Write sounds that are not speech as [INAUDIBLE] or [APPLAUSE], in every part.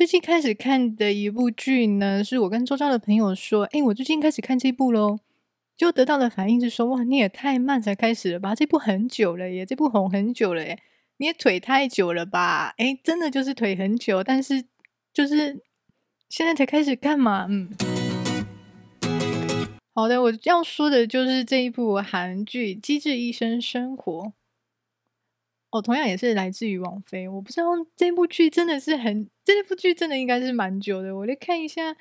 最近开始看的一部剧呢，是我跟周遭的朋友说：“哎，我最近开始看这部喽。”就得到的反应是说：“哇，你也太慢才开始了吧？这部很久了耶，这部红很久了耶，你也腿太久了吧？哎，真的就是腿很久，但是就是现在才开始看嘛。”嗯，好的，我要说的就是这一部韩剧《机智医生生活》哦，同样也是来自于王菲。我不知道这部剧真的是很，这部剧真的应该是蛮久的，我来看一下。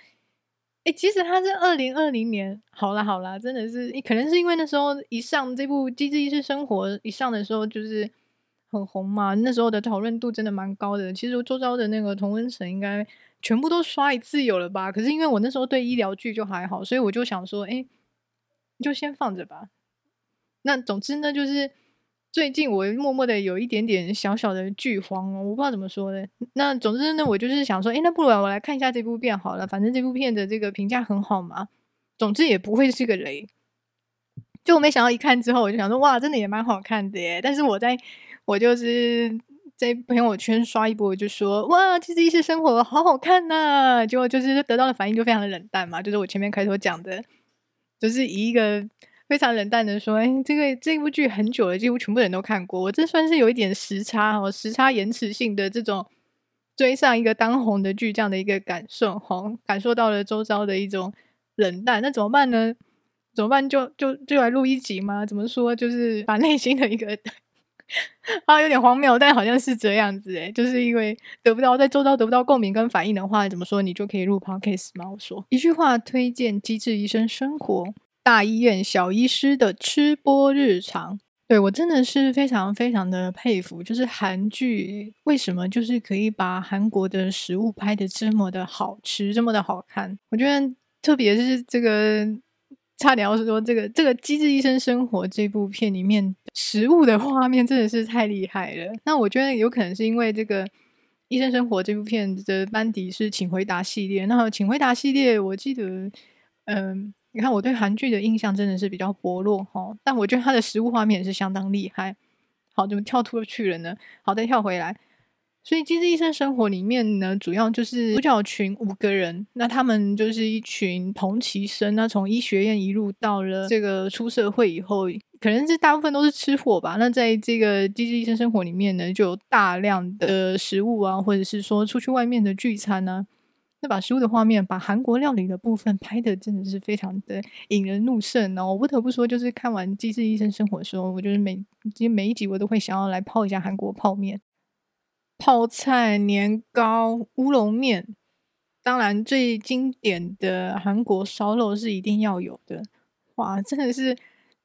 哎，其实它是二零二零年，好啦好啦，真的是，可能是因为那时候一上这部《机智医生生活》一上的时候就是很红嘛，那时候的讨论度真的蛮高的。其实周遭的那个同温层应该全部都刷一次有了吧？可是因为我那时候对医疗剧就还好，所以我就想说，哎，就先放着吧。那总之呢，就是。最近我默默的有一点点小小的剧荒哦，我不知道怎么说呢。那总之呢，我就是想说，诶，那不如我来看一下这部片好了，反正这部片的这个评价很好嘛。总之也不会是个雷。就我没想到一看之后，我就想说，哇，真的也蛮好看的耶。但是我在我就是在朋友圈刷一波，我就说，哇，机智医生生活好好看呐、结果就是得到的反应就非常的冷淡嘛，就是我前面开头讲的，就是以一个。非常冷淡的说：“哎，这个这部剧很久了，几乎全部人都看过。我这算是有一点时差哦，时差延迟性的这种追上一个当红的剧这样的一个感受，哈，感受到了周遭的一种冷淡。那怎么办呢？怎么办？就就就来录一集吗？怎么说？就是把内心的一个啊，有点荒谬，但好像是这样子诶，就是因为得不到在周遭得不到共鸣跟反应的话，怎么说？你就可以录 podcast 吗？我说一句话，推荐《机智医生生活》。”大医院小医师的吃播日常，对，我真的是非常非常的佩服。就是韩剧为什么就是可以把韩国的食物拍得这么的好吃，这么的好看？我觉得特别是这个，差点要说这个这个《机智医生生活》这部片里面食物的画面真的是太厉害了。那我觉得有可能是因为这个《医生生活》这部片的班底是《请回答》系列，那《请回答》系列我记得，嗯。你看，我对韩剧的印象真的是比较薄弱哈，但我觉得它的食物画面也是相当厉害。好，怎么跳出去了呢？好，再跳回来。所以《机智医生生活》里面呢，主要就是主角群五个人，那他们就是一群同期生，那从医学院一路到了这个出社会以后，可能是大部分都是吃货吧。那在这个《机智医生生活》里面呢，就有大量的食物啊，或者是说出去外面的聚餐呢、啊。那把书的画面，把韩国料理的部分拍的真的是非常的引人入胜哦！我不得不说，就是看完《机智医生生活》的时候，我就是每其实每一集我都会想要来泡一下韩国泡面、泡菜、年糕、乌龙面。当然，最经典的韩国烧肉是一定要有的。哇，真的是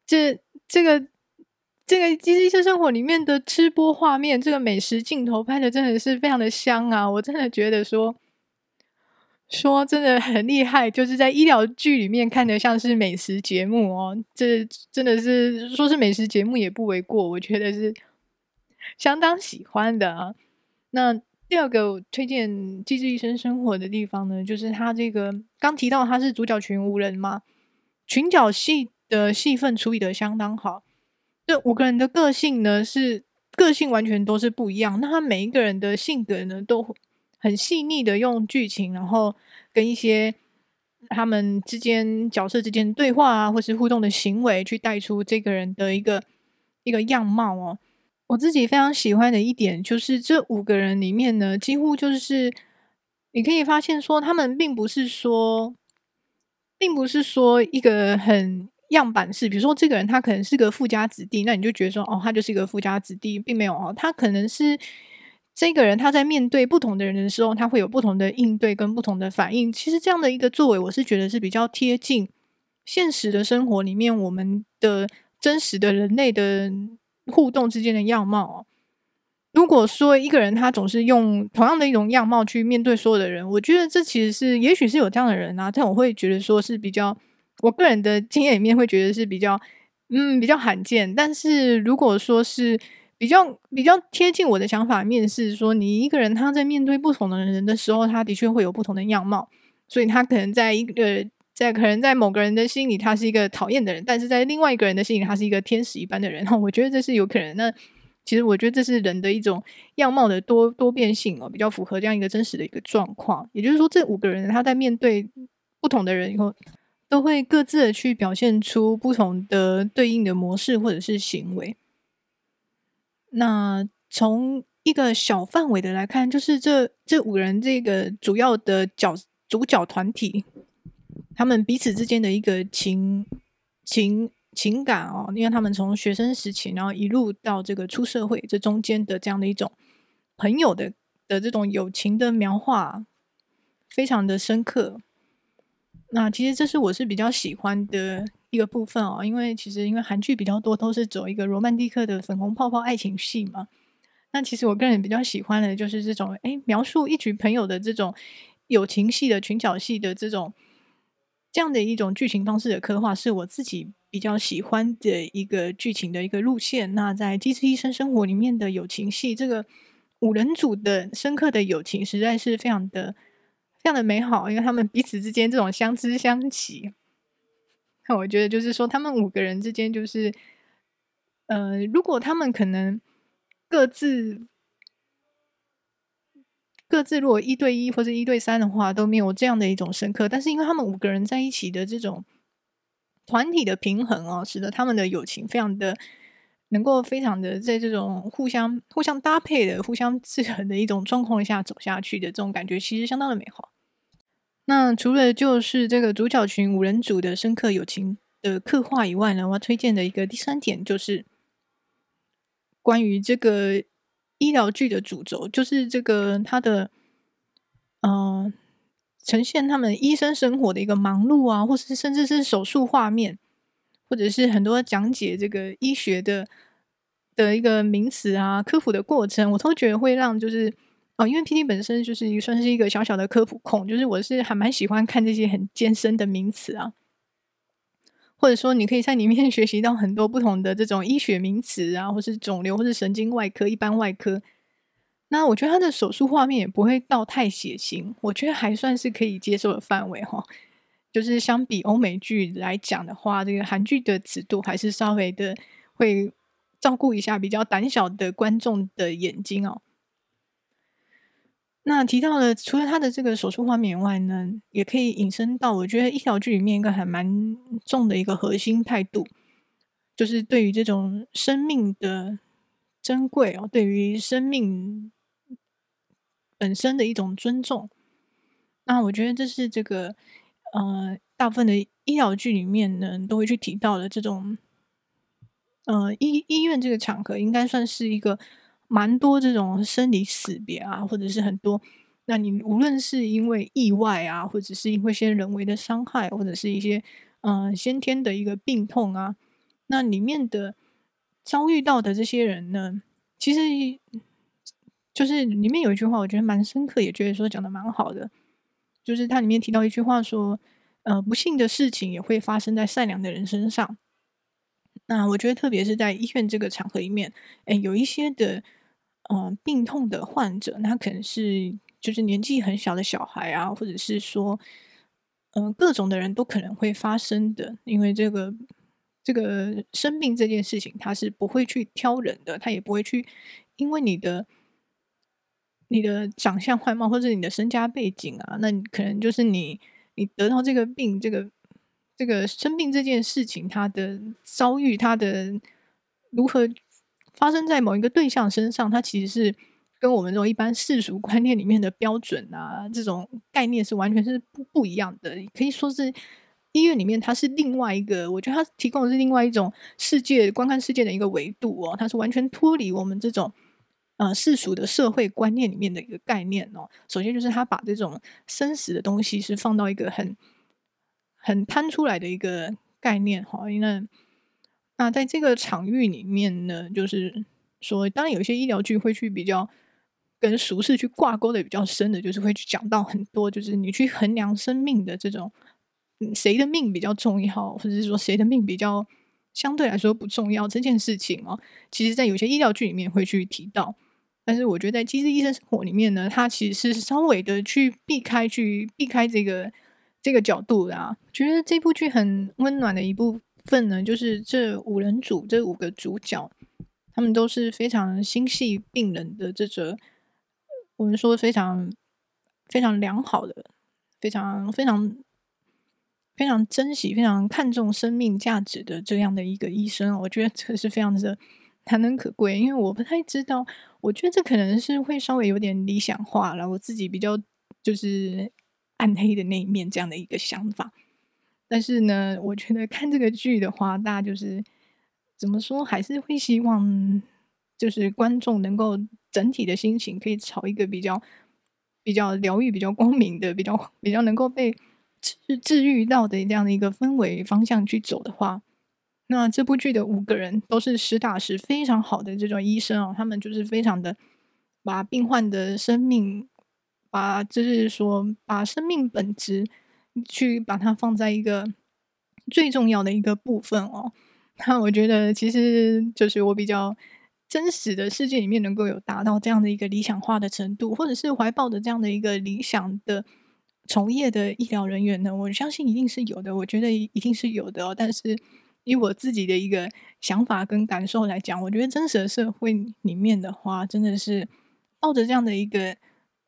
这这个这个《机智医生生活》里面的吃播画面，这个美食镜头拍的真的是非常的香啊！我真的觉得说。说真的很厉害，就是在医疗剧里面看得像是美食节目哦，这真的是说是美食节目也不为过，我觉得是相当喜欢的啊。那第二个推荐《机智医生生活》的地方呢，就是他这个刚提到他是主角群五人嘛，群角戏的戏份处理的相当好。这五个人的个性呢，是个性完全都是不一样，那他每一个人的性格呢，都。很细腻的用剧情，然后跟一些他们之间角色之间对话啊，或是互动的行为，去带出这个人的一个一个样貌哦。我自己非常喜欢的一点就是这五个人里面呢，几乎就是你可以发现说，他们并不是说，并不是说一个很样板式，比如说这个人他可能是个富家子弟，那你就觉得说哦，他就是一个富家子弟，并没有哦，他可能是。这个人他在面对不同的人的时候，他会有不同的应对跟不同的反应。其实这样的一个作为，我是觉得是比较贴近现实的生活里面我们的真实的人类的互动之间的样貌。如果说一个人他总是用同样的一种样貌去面对所有的人，我觉得这其实是也许是有这样的人啊，但我会觉得说是比较我个人的经验里面会觉得是比较嗯比较罕见。但是如果说是比较比较贴近我的想法面试说，你一个人他在面对不同的人的时候，他的确会有不同的样貌，所以他可能在一个在可能在某个人的心里，他是一个讨厌的人，但是在另外一个人的心里，他是一个天使一般的人。[LAUGHS] 我觉得这是有可能。那其实我觉得这是人的一种样貌的多多变性哦，比较符合这样一个真实的一个状况。也就是说，这五个人他在面对不同的人以后，都会各自的去表现出不同的对应的模式或者是行为。那从一个小范围的来看，就是这这五人这个主要的角主角团体，他们彼此之间的一个情情。情感哦，因为他们从学生时期，然后一路到这个出社会，这中间的这样的一种朋友的的这种友情的描画，非常的深刻。那其实这是我是比较喜欢的一个部分哦，因为其实因为韩剧比较多都是走一个罗曼蒂克的粉红泡泡爱情戏嘛。那其实我个人比较喜欢的就是这种诶，描述一群朋友的这种友情戏的群角戏的这种这样的一种剧情方式的刻画，是我自己。比较喜欢的一个剧情的一个路线，那在《机智医生生活》里面的友情戏，这个五人组的深刻的友情实在是非常的、非常的美好，因为他们彼此之间这种相知相惜。那我觉得就是说，他们五个人之间，就是呃，如果他们可能各自各自如果一对一或者一对三的话，都没有这样的一种深刻，但是因为他们五个人在一起的这种。团体的平衡哦，使得他们的友情非常的能够非常的在这种互相互相搭配的、互相制衡的一种状况下走下去的这种感觉，其实相当的美好。那除了就是这个主角群五人组的深刻友情的刻画以外呢，我要推荐的一个第三点就是关于这个医疗剧的主轴，就是这个他的嗯。呈现他们医生生活的一个忙碌啊，或是甚至是手术画面，或者是很多讲解这个医学的的一个名词啊，科普的过程，我都觉得会让就是哦，因为 PD 本身就是算是一个小小的科普控，就是我是还蛮喜欢看这些很艰深的名词啊，或者说你可以在里面 [LAUGHS] 学习到很多不同的这种医学名词啊，或是肿瘤，或是神经外科、一般外科。那我觉得他的手术画面也不会到太血腥，我觉得还算是可以接受的范围哈。就是相比欧美剧来讲的话，这个韩剧的尺度还是稍微的会照顾一下比较胆小的观众的眼睛哦。那提到了除了他的这个手术画面以外呢，也可以引申到我觉得医疗剧里面一个还蛮重的一个核心态度，就是对于这种生命的珍贵哦，对于生命。本身的一种尊重，那我觉得这是这个呃，大部分的医疗剧里面呢，都会去提到的这种呃医医院这个场合，应该算是一个蛮多这种生离死别啊，或者是很多，那你无论是因为意外啊，或者是因为一些人为的伤害，或者是一些嗯、先天的一个病痛啊，那里面的遭遇到的这些人呢，其实。就是里面有一句话，我觉得蛮深刻，也觉得说讲的蛮好的。就是它里面提到一句话说：“呃，不幸的事情也会发生在善良的人身上。”那我觉得，特别是在医院这个场合里面，诶，有一些的呃病痛的患者，那可能是就是年纪很小的小孩啊，或者是说，嗯、各种的人都可能会发生的。因为这个这个生病这件事情，他是不会去挑人的，他也不会去因为你的。你的长相、外貌，或者你的身家背景啊，那你可能就是你，你得到这个病，这个这个生病这件事情，它的遭遇，它的如何发生在某一个对象身上，它其实是跟我们这种一般世俗观念里面的标准啊，这种概念是完全是不不一样的。可以说是医院里面，它是另外一个，我觉得它提供的是另外一种世界观看世界的一个维度哦，它是完全脱离我们这种。呃，世俗的社会观念里面的一个概念哦，首先就是他把这种生死的东西是放到一个很很摊出来的一个概念哈。因那那在这个场域里面呢，就是说，当然有些医疗剧会去比较跟俗世去挂钩的比较深的，就是会去讲到很多，就是你去衡量生命的这种，谁的命比较重要，或者是说谁的命比较相对来说不重要这件事情哦，其实在有些医疗剧里面会去提到。但是我觉得在《机智医生生活》里面呢，它其实是稍微的去避开、去避开这个这个角度的啊。觉得这部剧很温暖的一部分呢，就是这五人组这五个主角，他们都是非常心系病人的这个，我们说非常非常良好的，非常非常非常珍惜、非常看重生命价值的这样的一个医生，我觉得这是非常的难能可贵。因为我不太知道，我觉得这可能是会稍微有点理想化了，我自己比较就是暗黑的那一面这样的一个想法。但是呢，我觉得看这个剧的话，大家就是怎么说，还是会希望就是观众能够整体的心情可以朝一个比较比较疗愈、比较光明的、比较比较能够被治治愈到的这样的一个氛围方向去走的话，那这部剧的五个人都是实打实非常好的这种医生哦，他们就是非常的把病患的生命，把就是说把生命本质。去把它放在一个最重要的一个部分哦。[LAUGHS] 那我觉得其实就是我比较真实的世界里面能够有达到这样的一个理想化的程度，或者是怀抱着这样的一个理想的从业的医疗人员呢，我相信一定是有的。我觉得一定是有的哦。但是以我自己的一个想法跟感受来讲，我觉得真实的社会里面的话，真的是抱着这样的一个。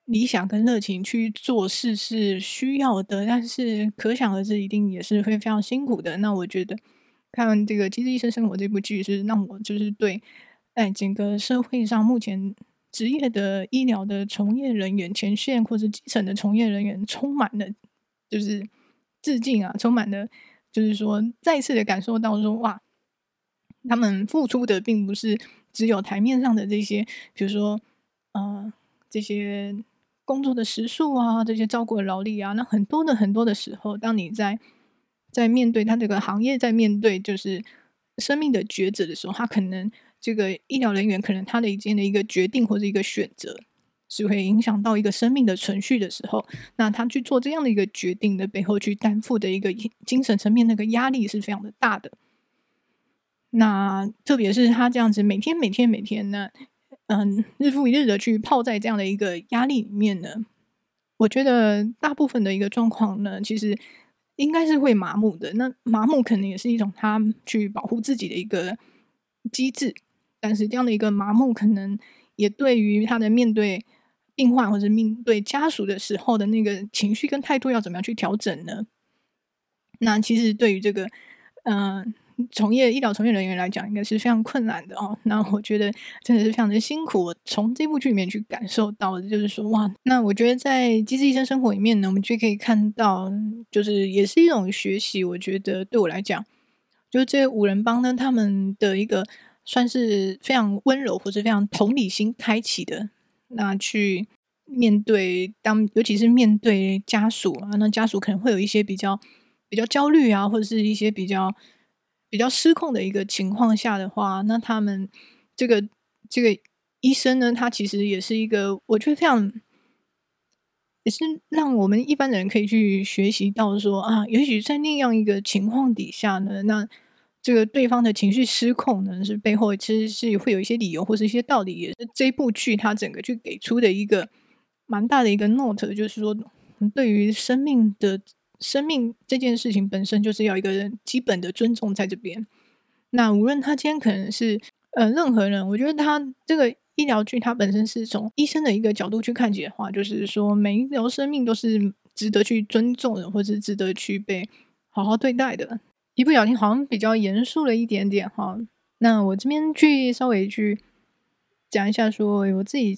理想跟热情去做事是需要的，但是可想而知，一定也是会非常辛苦的。那我觉得看这个《机智医生生活》这部剧，是让我就是对在整个社会上目前职业的医疗的从业人员、前线或者基层的从业人员，充满了就是致敬啊，充满了就是说再次的感受到说哇，他们付出的并不是只有台面上的这些，比如说呃这些。工作的时数啊，这些照顾的劳力啊，那很多的很多的时候，当你在在面对他这个行业，在面对就是生命的抉择的时候，他可能这个医疗人员可能他的一件的一个决定或者一个选择，是会影响到一个生命的存续的时候，那他去做这样的一个决定的背后，去担负的一个精神层面那个压力是非常的大的。那特别是他这样子每天每天每天呢。嗯，日复一日的去泡在这样的一个压力里面呢，我觉得大部分的一个状况呢，其实应该是会麻木的。那麻木可能也是一种他去保护自己的一个机制，但是这样的一个麻木，可能也对于他的面对病患或者面对家属的时候的那个情绪跟态度要怎么样去调整呢？那其实对于这个，嗯。从业医疗从业人员来讲，应该是非常困难的哦。那我觉得真的是非常的辛苦。我从这部剧里面去感受到的，就是说，哇，那我觉得在《机智医生生活》里面呢，我们就可以看到，就是也是一种学习。我觉得对我来讲，就是这五人帮呢，他们的一个算是非常温柔或者非常同理心开启的，那去面对当，尤其是面对家属啊，那家属可能会有一些比较比较焦虑啊，或者是一些比较。比较失控的一个情况下的话，那他们这个这个医生呢，他其实也是一个，我觉得非常也是让我们一般人可以去学习到说啊，也许在那样一个情况底下呢，那这个对方的情绪失控呢，是背后其实是会有一些理由或是一些道理，也是这部剧它整个去给出的一个蛮大的一个 note，就是说对于生命的。生命这件事情本身就是要一个人基本的尊重在这边。那无论他今天可能是呃任何人，我觉得他这个医疗剧它本身是从医生的一个角度去看起的话，就是说每一条生命都是值得去尊重的，或者值得去被好好对待的。一不小心好像比较严肃了一点点哈。那我这边去稍微去讲一下，说我自己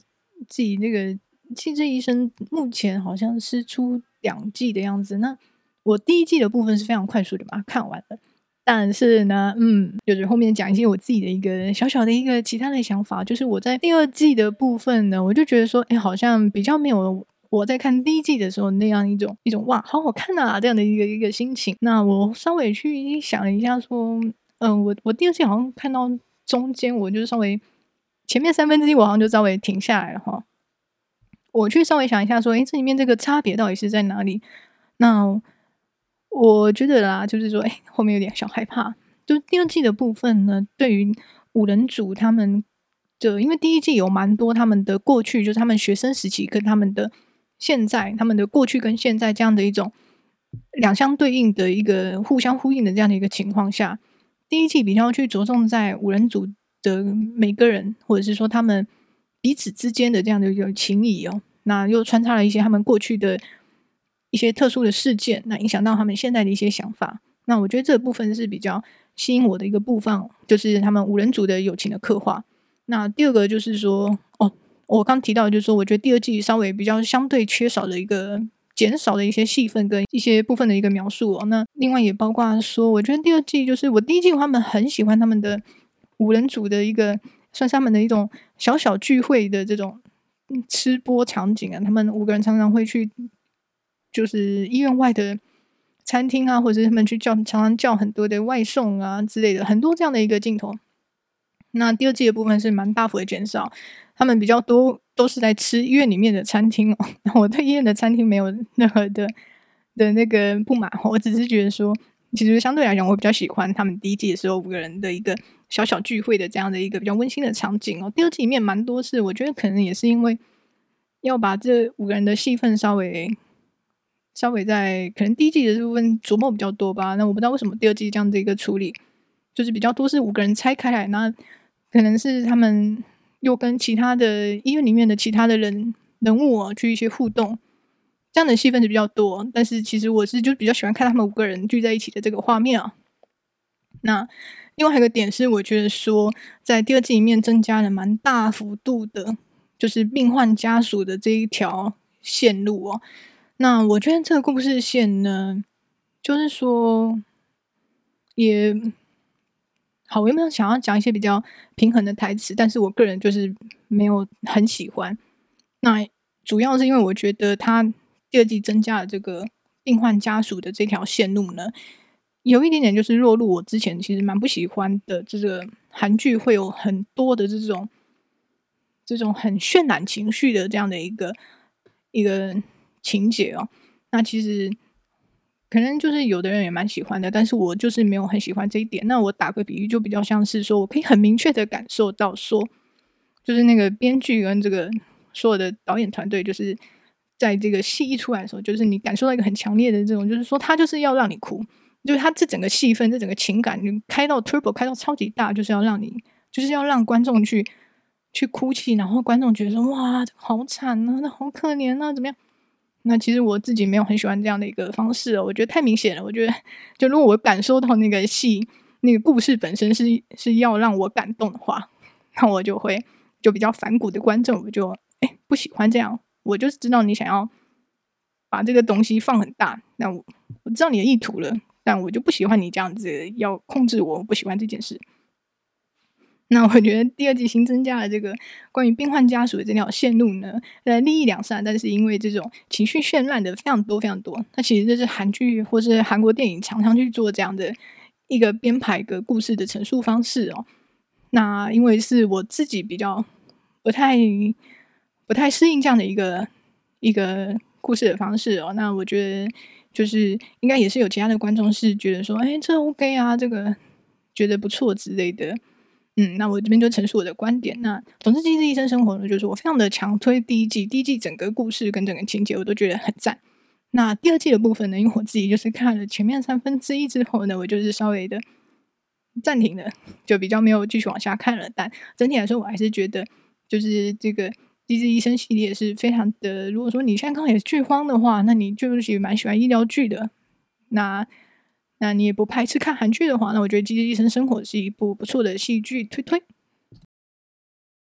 自己那个气质医生目前好像是出。两季的样子，那我第一季的部分是非常快速的把它看完了，但是呢，嗯，就是后面讲一些我自己的一个小小的一个其他的想法，就是我在第二季的部分呢，我就觉得说，哎，好像比较没有我在看第一季的时候那样一种一种哇，好好看啊这样的一个一个心情。那我稍微去想了一下，说，嗯，我我第二季好像看到中间，我就稍微前面三分之一我好像就稍微停下来了哈。我去稍微想一下，说，诶，这里面这个差别到底是在哪里？那我觉得啦，就是说，诶，后面有点小害怕。就第二季的部分呢，对于五人组他们的，因为第一季有蛮多他们的过去，就是他们学生时期跟他们的现在，他们的过去跟现在这样的一种两相对应的一个互相呼应的这样的一个情况下，第一季比较去着重在五人组的每个人，或者是说他们彼此之间的这样的一个情谊哦，那又穿插了一些他们过去的一些特殊的事件，那影响到他们现在的一些想法。那我觉得这部分是比较吸引我的一个部分，就是他们五人组的友情的刻画。那第二个就是说，哦，我刚提到就是说，我觉得第二季稍微比较相对缺少的一个。减少的一些戏份跟一些部分的一个描述哦，那另外也包括说，我觉得第二季就是我第一季他们很喜欢他们的五人组的一个算是他们的一种小小聚会的这种吃播场景啊，他们五个人常常会去就是医院外的餐厅啊，或者是他们去叫常常叫很多的外送啊之类的，很多这样的一个镜头。那第二季的部分是蛮大幅的减少，他们比较多都是在吃医院里面的餐厅哦。[LAUGHS] 我对医院的餐厅没有任何的的那个不满，我只是觉得说，其实相对来讲，我比较喜欢他们第一季的时候五个人的一个小小聚会的这样的一个比较温馨的场景哦。第二季里面蛮多是，我觉得可能也是因为要把这五个人的戏份稍微稍微在可能第一季的这部分琢磨比较多吧。那我不知道为什么第二季这样的一个处理，就是比较多是五个人拆开来那。可能是他们又跟其他的医院里面的其他的人人物啊去一些互动，这样的戏份是比较多。但是其实我是就比较喜欢看他们五个人聚在一起的这个画面啊。那另外还有一个点是，我觉得说在第二季里面增加了蛮大幅度的，就是病患家属的这一条线路哦。那我觉得这个故事线呢，就是说也。好，我有没有想要讲一些比较平衡的台词？但是我个人就是没有很喜欢。那主要是因为我觉得他第二季增加了这个病患家属的这条线路呢，有一点点就是落入我之前其实蛮不喜欢的这个韩剧会有很多的这种这种很渲染情绪的这样的一个一个情节哦。那其实。可能就是有的人也蛮喜欢的，但是我就是没有很喜欢这一点。那我打个比喻，就比较像是说，我可以很明确的感受到说，就是那个编剧跟这个所有的导演团队，就是在这个戏一出来的时候，就是你感受到一个很强烈的这种，就是说他就是要让你哭，就是他这整个戏份，这整个情感，就开到 turbo，开到超级大，就是要让你，就是要让观众去去哭泣，然后观众觉得说，哇，好惨啊，那好可怜啊，怎么样？那其实我自己没有很喜欢这样的一个方式哦，我觉得太明显了。我觉得，就如果我感受到那个戏、那个故事本身是是要让我感动的话，那我就会就比较反骨的观众，我就哎不喜欢这样。我就是知道你想要把这个东西放很大，那我我知道你的意图了，但我就不喜欢你这样子要控制我，我不喜欢这件事。那我觉得第二季新增加了这个关于病患家属的这条线路呢，呃，利益两善，但是因为这种情绪渲染的非常多非常多，那其实这是韩剧或是韩国电影常常去做这样的一个编排个故事的陈述方式哦。那因为是我自己比较不太不太适应这样的一个一个故事的方式哦，那我觉得就是应该也是有其他的观众是觉得说，哎，这 OK 啊，这个觉得不错之类的。嗯，那我这边就陈述我的观点。那总之，《机智医生生活》呢，就是我非常的强推第一季。第一季整个故事跟整个情节，我都觉得很赞。那第二季的部分呢，因为我自己就是看了前面三分之一之后呢，我就是稍微的暂停了，就比较没有继续往下看了。但整体来说，我还是觉得，就是这个《机智医生》系列是非常的。如果说你现在刚好也是剧荒的话，那你就是蛮喜欢医疗剧的。那那你也不排斥看韩剧的话，那我觉得《机智医生生活》是一部不错的戏剧，推推。